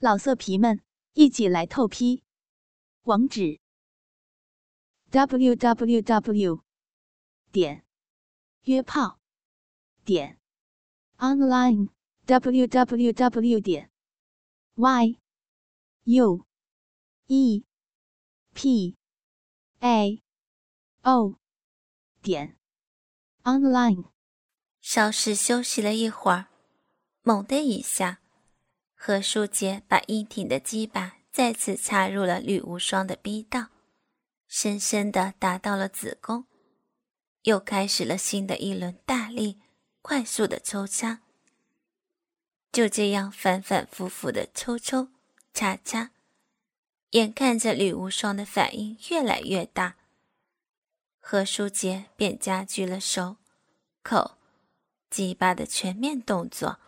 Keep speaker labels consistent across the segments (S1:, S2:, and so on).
S1: 老色皮们，一起来透批！网址：w w w 点约炮点 online w w w 点 y u e p a o 点 online。
S2: 稍事休息了一会儿，猛的一下。何书杰把硬挺的鸡巴再次插入了吕无双的逼道，深深的达到了子宫，又开始了新的一轮大力、快速的抽插。就这样反反复复的抽抽插插，眼看着吕无双的反应越来越大，何书杰便加剧了手、口、鸡巴的全面动作。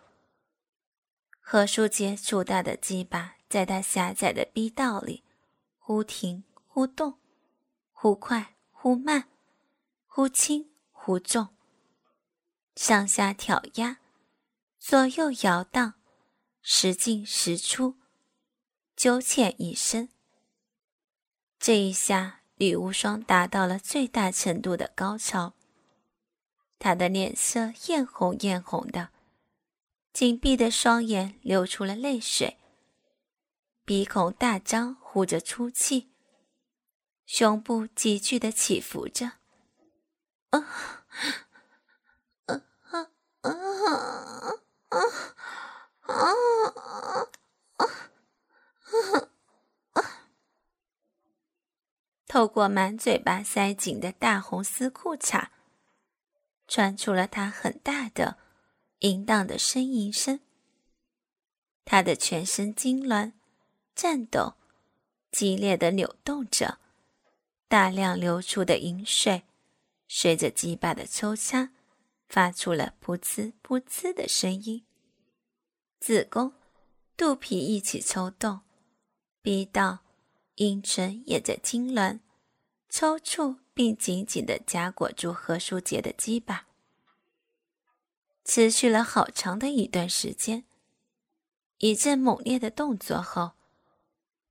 S2: 何书杰粗大的鸡巴在他狭窄的逼道里，忽停忽动，忽快忽慢，忽轻忽重，上下挑压，左右摇荡，时进时出，九浅一深。这一下，吕无双达到了最大程度的高潮，他的脸色艳红艳红的。紧闭的双眼流出了泪水，鼻孔大张，呼着粗气，胸部急剧的起伏着。啊啊啊啊啊啊啊啊！透过满嘴巴塞紧的大红丝裤衩，穿出了他很大的。淫荡的呻吟声，他的全身痉挛、颤抖、激烈的扭动着，大量流出的淫水随着鸡巴的抽插，发出了噗呲噗呲的声音。子宫、肚皮一起抽动，逼到阴唇也在痉挛、抽搐，并紧紧地夹裹住何书杰的鸡巴。持续了好长的一段时间，一阵猛烈的动作后，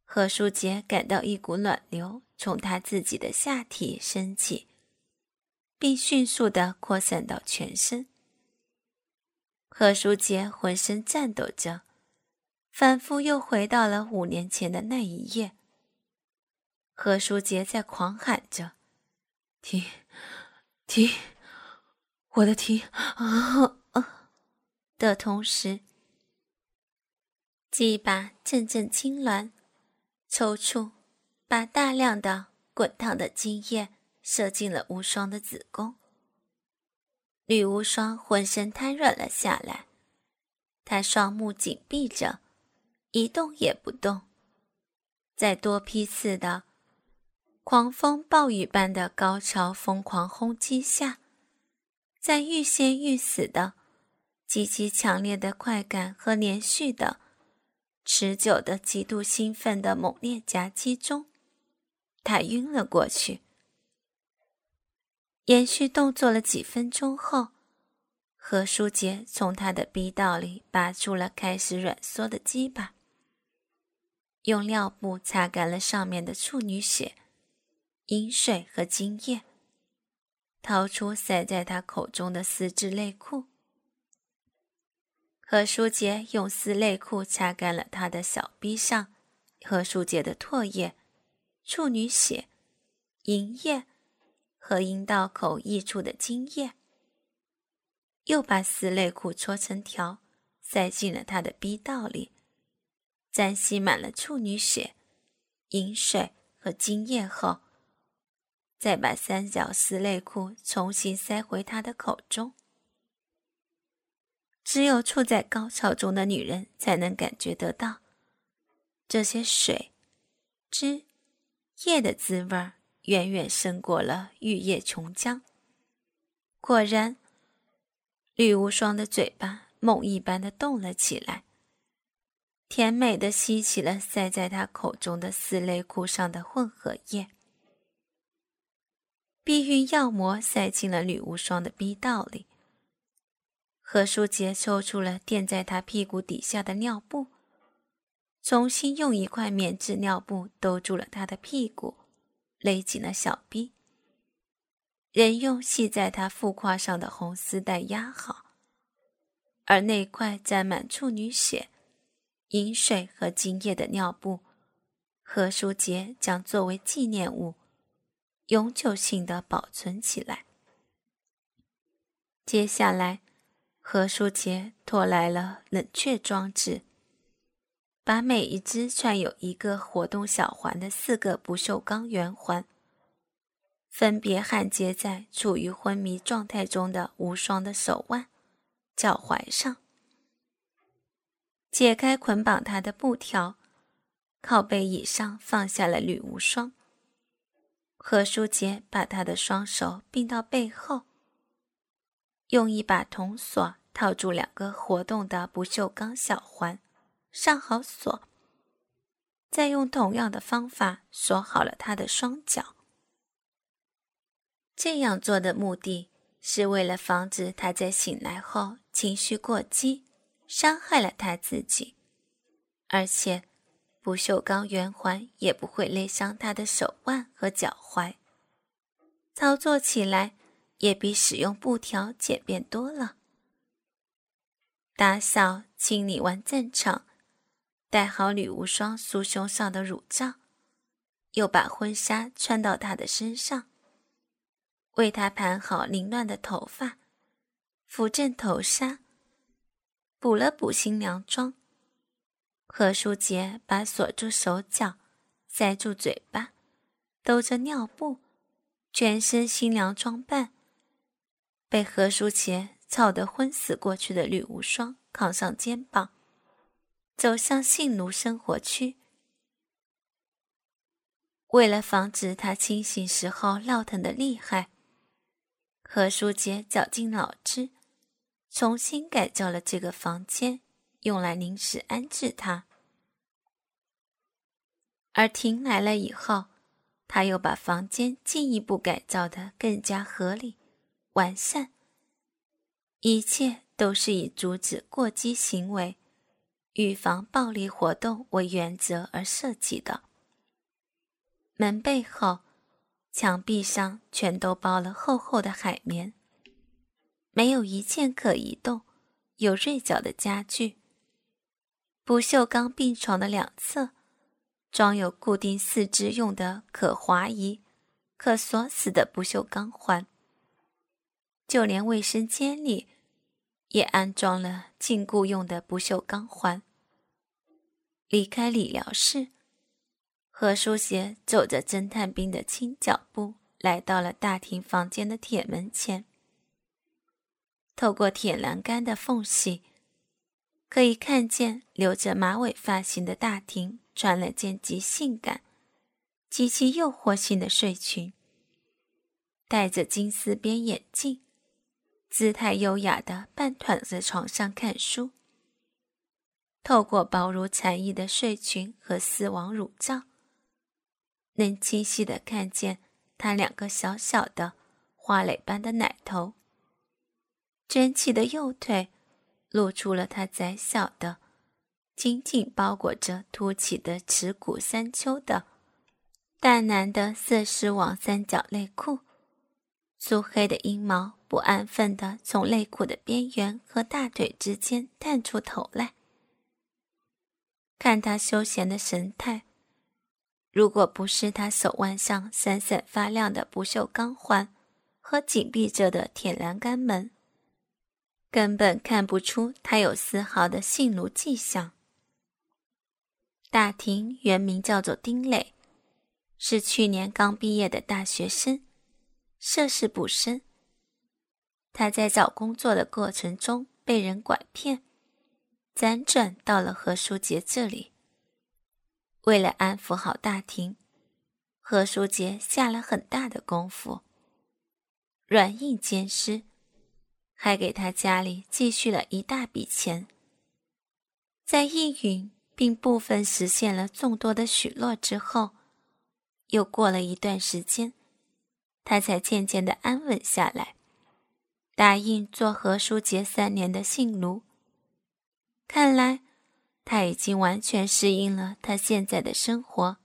S2: 何书杰感到一股暖流从他自己的下体升起，并迅速的扩散到全身。何书杰浑身颤抖着，仿佛又回到了五年前的那一夜。何书杰在狂喊着：“停，停，我的停啊！”的同时，鸡巴阵阵痉挛、抽搐，把大量的滚烫的精液射进了无双的子宫。女无双浑身瘫软了下来，她双目紧闭着，一动也不动。在多批次的狂风暴雨般的高潮疯狂轰击下，在欲仙欲死的。极其强烈的快感和连续的、持久的、极度兴奋的猛烈夹击中，他晕了过去。延续动作了几分钟后，何书杰从他的逼道里拔出了开始软缩的鸡巴，用尿布擦干了上面的处女血、饮水和精液，掏出塞在他口中的丝质内裤。何书杰用丝内裤擦干了他的小臂上何书杰的唾液、处女血、银液和阴道口溢出的精液，又把丝内裤搓成条，塞进了他的逼道里，沾吸满了处女血、饮水和精液后，再把三角丝内裤重新塞回他的口中。只有处在高潮中的女人才能感觉得到这些水、汁、液的滋味，远远胜过了玉液琼浆。果然，吕无双的嘴巴梦一般的动了起来，甜美的吸起了塞在他口中的丝内裤上的混合液，避孕药膜塞进了吕无双的逼道里。何书杰抽出了垫在他屁股底下的尿布，重新用一块棉质尿布兜住了他的屁股，勒紧了小臂，仍用系在他腹胯上的红丝带压好。而那块沾满处女血、饮水和精液的尿布，何书杰将作为纪念物，永久性的保存起来。接下来，何书杰拖来了冷却装置，把每一只串有一个活动小环的四个不锈钢圆环，分别焊接在处于昏迷状态中的无双的手腕、脚踝上，解开捆绑他的布条，靠背椅上放下了吕无双。何书杰把他的双手并到背后。用一把铜锁套住两个活动的不锈钢小环，上好锁，再用同样的方法锁好了他的双脚。这样做的目的是为了防止他在醒来后情绪过激，伤害了他自己，而且不锈钢圆环也不会勒伤他的手腕和脚踝。操作起来。也比使用布条简便多了。打扫清理完战场，戴好女无双酥胸上的乳罩，又把婚纱穿到她的身上，为她盘好凌乱的头发，扶正头纱，补了补新娘妆。何书杰把锁住手脚、塞住嘴巴、兜着尿布、全身新娘装扮。被何书杰操得昏死过去的吕无双扛上肩膀，走向性奴生活区。为了防止他清醒时候闹腾的厉害，何书杰绞尽脑汁，重新改造了这个房间，用来临时安置他。而婷来了以后，他又把房间进一步改造的更加合理。完善，一切都是以阻止过激行为、预防暴力活动为原则而设计的。门背后、墙壁上全都包了厚厚的海绵，没有一件可移动、有锐角的家具。不锈钢病床的两侧装有固定四肢用的可滑移、可锁死的不锈钢环。就连卫生间里，也安装了禁锢用的不锈钢环。离开理疗室，何书杰走着侦探兵的轻脚步，来到了大厅房间的铁门前。透过铁栏杆的缝隙，可以看见留着马尾发型的大厅穿了件极性感、极其诱惑性的睡裙，戴着金丝边眼镜。姿态优雅的半躺在床上看书，透过薄如蝉翼的睡裙和丝网乳罩，能清晰的看见她两个小小的花蕾般的奶头。卷起的右腿露出了她窄小的、紧紧包裹着凸起的耻骨三丘的淡蓝的色丝网三角内裤，粗黑的阴毛。不安分地从内裤的边缘和大腿之间探出头来，看他休闲的神态。如果不是他手腕上闪闪发亮的不锈钢环和紧闭着的铁栏杆门，根本看不出他有丝毫的性奴迹象。大庭原名叫做丁磊，是去年刚毕业的大学生，涉世不深。他在找工作的过程中被人拐骗，辗转到了何书杰这里。为了安抚好大庭，何书杰下了很大的功夫，软硬兼施，还给他家里积蓄了一大笔钱。在应允并部分实现了众多的许诺之后，又过了一段时间，他才渐渐的安稳下来。答应做何书杰三年的性奴，看来他已经完全适应了他现在的生活。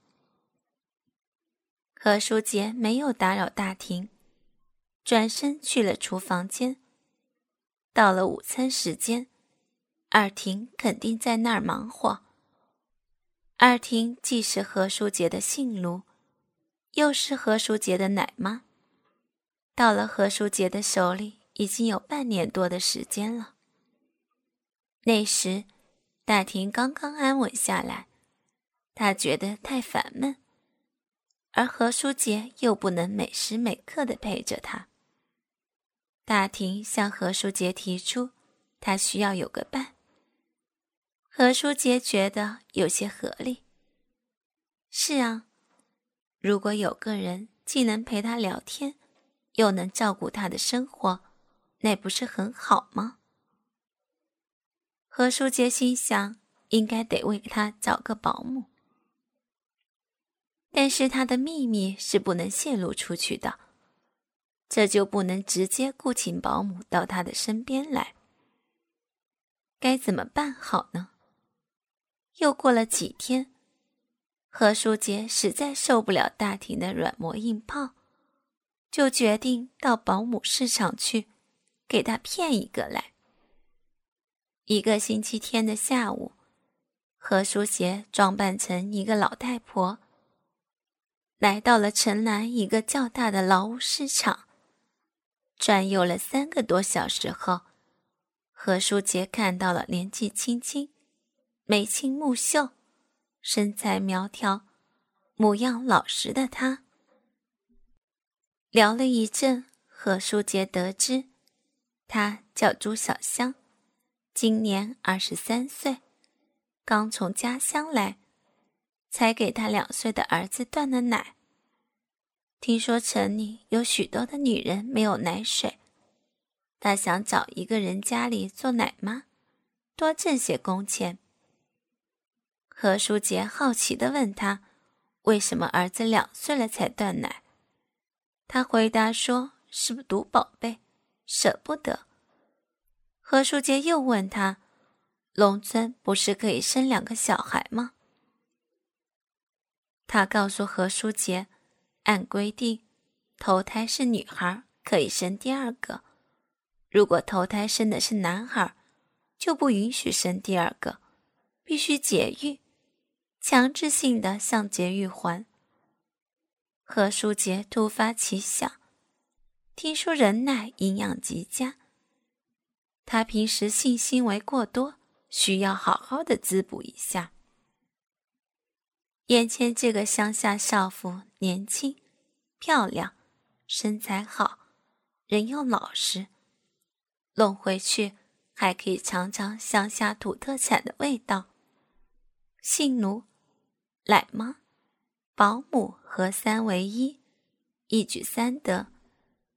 S2: 何书杰没有打扰大婷，转身去了厨房间。到了午餐时间，二婷肯定在那儿忙活。二婷既是何书杰的性奴，又是何书杰的奶妈，到了何书杰的手里已经有半年多的时间了。那时，大婷刚刚安稳下来，她觉得太烦闷。而何书杰又不能每时每刻的陪着他。大婷向何书杰提出，他需要有个伴。何书杰觉得有些合理。是啊，如果有个人既能陪他聊天，又能照顾他的生活，那不是很好吗？何书杰心想，应该得为他找个保姆。但是他的秘密是不能泄露出去的，这就不能直接雇请保姆到他的身边来。该怎么办好呢？又过了几天，何书杰实在受不了大庭的软磨硬泡，就决定到保姆市场去，给他骗一个来。一个星期天的下午，何书杰装扮成一个老太婆。来到了城南一个较大的劳务市场，转悠了三个多小时后，何书杰看到了年纪轻轻、眉清目秀、身材苗条、模样老实的他。聊了一阵，何书杰得知，她叫朱小香，今年二十三岁，刚从家乡来。才给他两岁的儿子断了奶。听说城里有许多的女人没有奶水，他想找一个人家里做奶妈，多挣些工钱。何书杰好奇地问他：“为什么儿子两岁了才断奶？”他回答说：“是不赌宝贝，舍不得。”何书杰又问他：“农村不是可以生两个小孩吗？”他告诉何书杰，按规定，头胎是女孩可以生第二个；如果头胎生的是男孩，就不允许生第二个，必须节育，强制性的向节育还。何书杰突发奇想，听说人奶营养极佳，他平时性行为过多，需要好好的滋补一下。眼前这个乡下少妇，年轻、漂亮，身材好，人又老实，弄回去还可以尝尝乡下土特产的味道。性奴、奶妈、保姆和三为一，一举三得，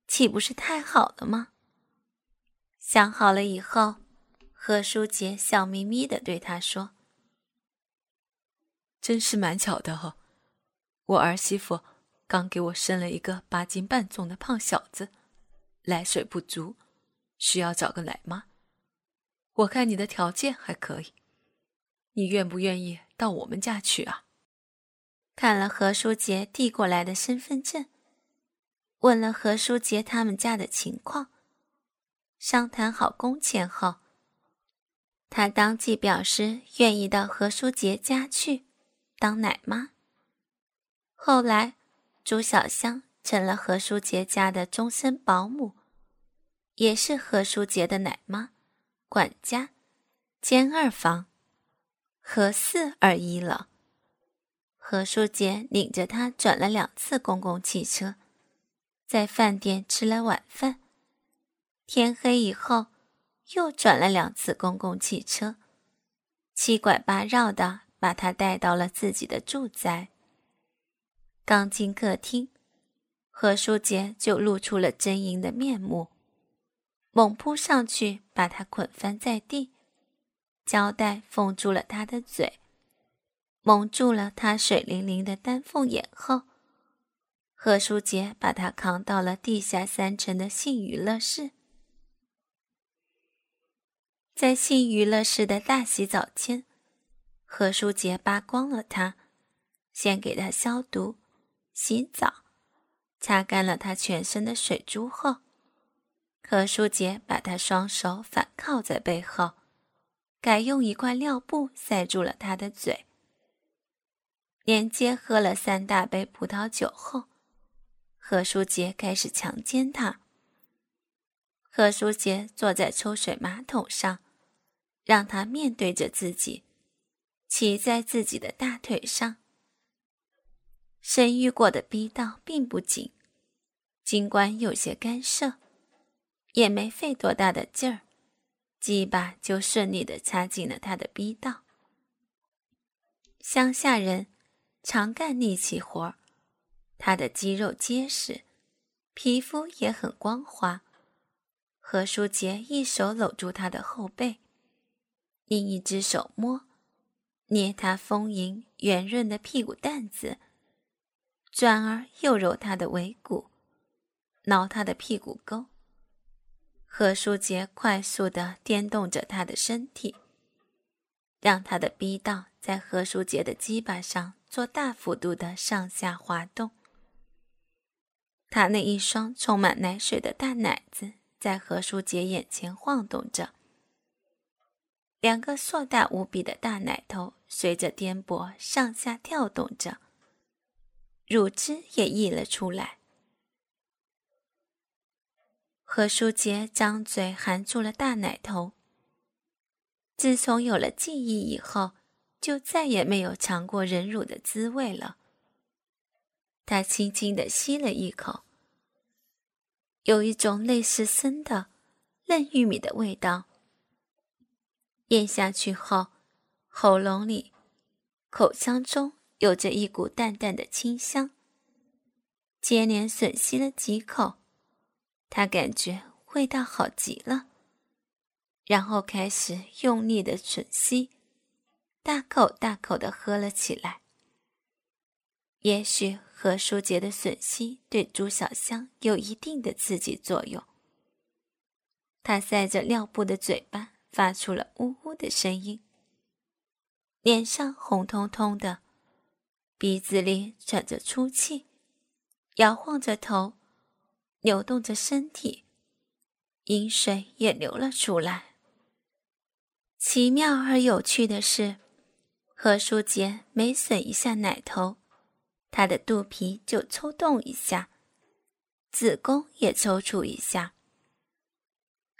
S2: 岂不是太好了吗？想好了以后，何书杰笑眯眯的对他说。
S3: 真是蛮巧的哦，我儿媳妇刚给我生了一个八斤半重的胖小子，奶水不足，需要找个奶妈。我看你的条件还可以，你愿不愿意到我们家去啊？
S2: 看了何书杰递过来的身份证，问了何书杰他们家的情况，商谈好工钱后，他当即表示愿意到何书杰家去。当奶妈。后来，朱小香成了何书杰家的终身保姆，也是何书杰的奶妈、管家兼二房，何四而已了。何书杰领着她转了两次公共汽车，在饭店吃了晚饭。天黑以后，又转了两次公共汽车，七拐八绕的。把他带到了自己的住宅。刚进客厅，何书杰就露出了狰狞的面目，猛扑上去把他捆翻在地，胶带封住了他的嘴，蒙住了他水灵灵的丹凤眼后，何书杰把他扛到了地下三层的性娱乐室，在性娱乐室的大洗澡间。何书杰扒光了他，先给他消毒、洗澡，擦干了他全身的水珠后，何书杰把他双手反靠在背后，改用一块尿布塞住了他的嘴。连接喝了三大杯葡萄酒后，何书杰开始强奸他。何书杰坐在抽水马桶上，让他面对着自己，骑在自己的大腿上。生育过的逼道并不紧，尽管有些干涉，也没费多大的劲儿，鸡巴就顺利的插进了他的逼道。乡下人常干力气活他的肌肉结实，皮肤也很光滑。何书杰一手搂住他的后背，另一只手摸、捏他丰盈圆润的屁股蛋子，转而又揉他的尾骨，挠他的屁股沟。何书杰快速地颠动着他的身体，让他的逼道在何书杰的鸡巴上做大幅度的上下滑动。他那一双充满奶水的大奶子。在何书杰眼前晃动着，两个硕大无比的大奶头随着颠簸上下跳动着，乳汁也溢了出来。何书杰张嘴含住了大奶头。自从有了记忆以后，就再也没有尝过人乳的滋味了。他轻轻地吸了一口。有一种类似生的嫩玉米的味道。咽下去后，喉咙里、口腔中有着一股淡淡的清香。接连吮吸了几口，他感觉味道好极了，然后开始用力的吮吸，大口大口的喝了起来。也许。何书杰的吮吸对朱小香有一定的刺激作用。他塞着尿布的嘴巴发出了呜呜的声音，脸上红彤彤的，鼻子里喘着粗气，摇晃着头，扭动着身体，饮水也流了出来。奇妙而有趣的是，何书杰每吮一下奶头。他的肚皮就抽动一下，子宫也抽搐一下，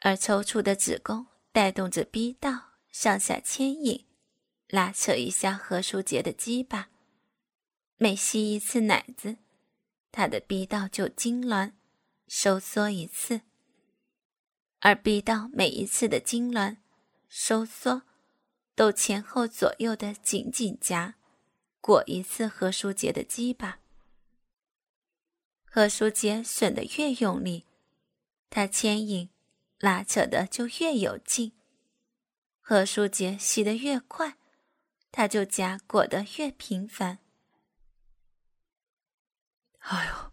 S2: 而抽搐的子宫带动着逼道上下牵引、拉扯一下何书杰的鸡巴。每吸一次奶子，他的逼道就痉挛、收缩一次，而逼道每一次的痉挛、收缩，都前后左右的紧紧夹。裹一次何书杰的鸡巴，何书杰吮的越用力，他牵引、拉扯的就越有劲；何书杰洗的越快，他就夹裹得越频繁。
S3: 哎呦，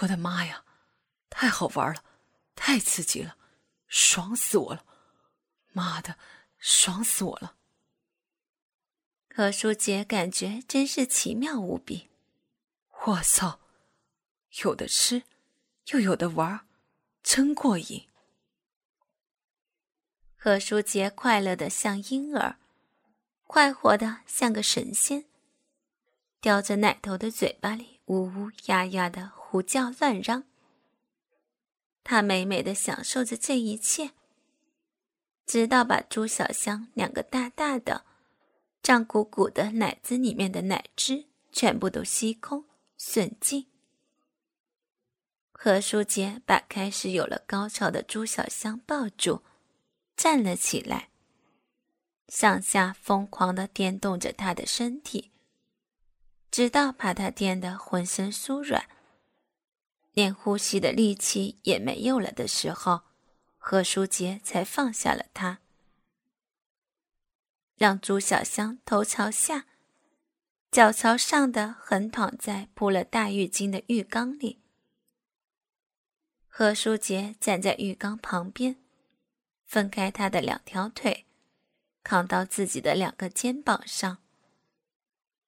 S3: 我的妈呀，太好玩了，太刺激了，爽死我了！妈的，爽死我了！
S2: 何书杰感觉真是奇妙无比。
S3: 我操，有的吃，又有的玩，真过瘾。
S2: 何书杰快乐的像婴儿，快活的像个神仙，叼着奶头的嘴巴里呜呜呀呀的胡叫乱嚷。他美美的享受着这一切，直到把朱小香两个大大的。胀鼓鼓的奶子里面的奶汁全部都吸空吮尽。何书杰把开始有了高潮的朱小香抱住，站了起来，上下疯狂的颠动着她的身体，直到把她颠得浑身酥软，连呼吸的力气也没有了的时候，何书杰才放下了她。让朱小香头朝下，脚朝上的横躺在铺了大浴巾的浴缸里。何书杰站在浴缸旁边，分开他的两条腿，扛到自己的两个肩膀上。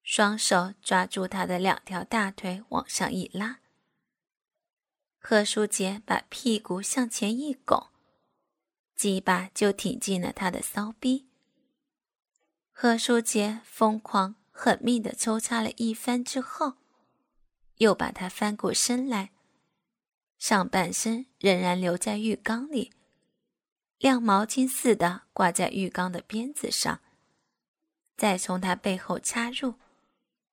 S2: 双手抓住他的两条大腿往上一拉。何书杰把屁股向前一拱，鸡巴就挺进了他的骚逼。何书杰疯狂狠命的抽插了一番之后，又把他翻过身来，上半身仍然留在浴缸里，晾毛巾似的挂在浴缸的边子上，再从他背后插入，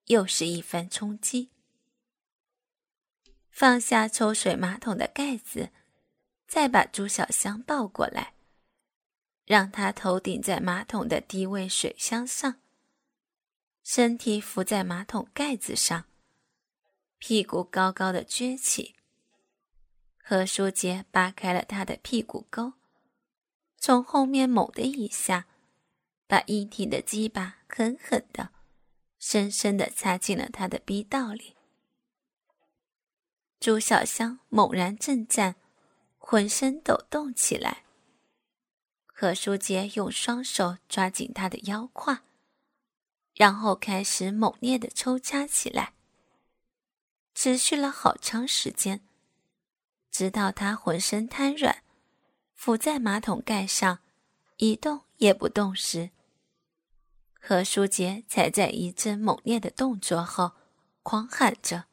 S2: 又是一番冲击。放下抽水马桶的盖子，再把朱小香抱过来，让他头顶在马桶的低位水箱上，身体伏在马桶盖子上，屁股高高的撅起。何书杰扒开了他的屁股沟，从后面猛的一下，把一体的鸡巴狠狠的、深深的插进了他的逼道里。朱小香猛然震颤，浑身抖动起来。何书杰用双手抓紧她的腰胯，然后开始猛烈的抽插起来，持续了好长时间，直到她浑身瘫软，伏在马桶盖上，一动也不动时，何书杰才在一阵猛烈的动作后，狂喊着。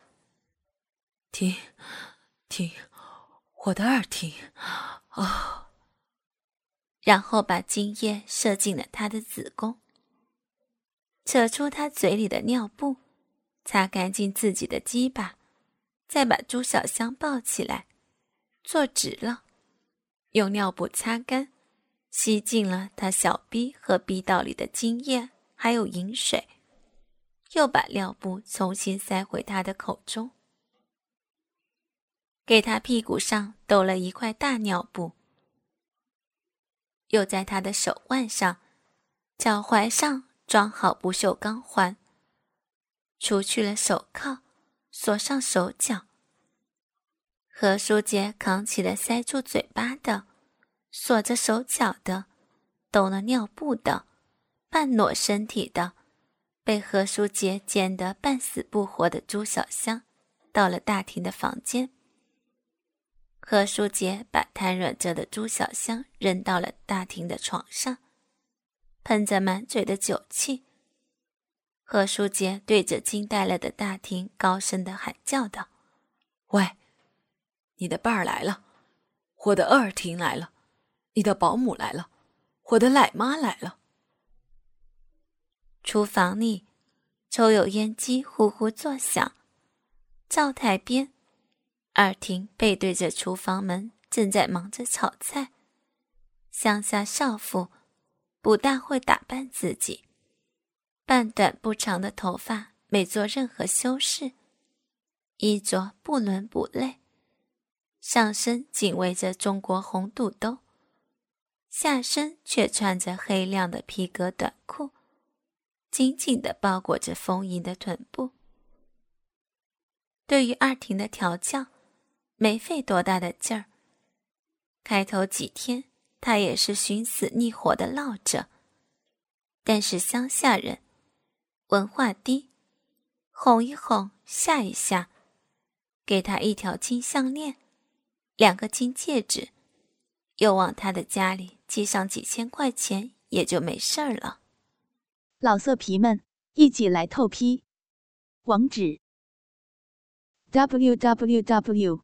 S3: 停，停，我的二停，啊！
S2: 然后把精液射进了他的子宫，扯出他嘴里的尿布，擦干净自己的鸡巴，再把朱小香抱起来，坐直了，用尿布擦干，吸进了他小逼和逼道里的精液，还有饮水，又把尿布重新塞回他的口中。给他屁股上抖了一块大尿布，又在他的手腕上、脚踝上装好不锈钢环，除去了手铐，锁上手脚。何书杰扛起了塞住嘴巴的、锁着手脚的、抖了尿布的、半裸身体的、被何书杰剪得半死不活的朱小香，到了大厅的房间。何书杰把瘫软着的朱小香扔到了大厅的床上，喷着满嘴的酒气。何书杰对着惊呆了的大厅高声的喊叫道：“
S3: 喂，你的伴儿来了，我的二婷来了，你的保姆来了，我的奶妈来了。”
S2: 厨房里，抽油烟机呼呼作响，灶台边。二婷背对着厨房门，正在忙着炒菜。乡下少妇不大会打扮自己，半短不长的头发没做任何修饰，衣着不伦不类，上身紧围着中国红肚兜，下身却穿着黑亮的皮革短裤，紧紧地包裹着丰盈的臀部。对于二婷的调教。没费多大的劲儿。开头几天，他也是寻死觅活的闹着。但是乡下人文化低，哄一哄，吓一吓，给他一条金项链，两个金戒指，又往他的家里寄上几千块钱，也就没事儿了。
S1: 老色皮们，一起来透批，网址：w w w.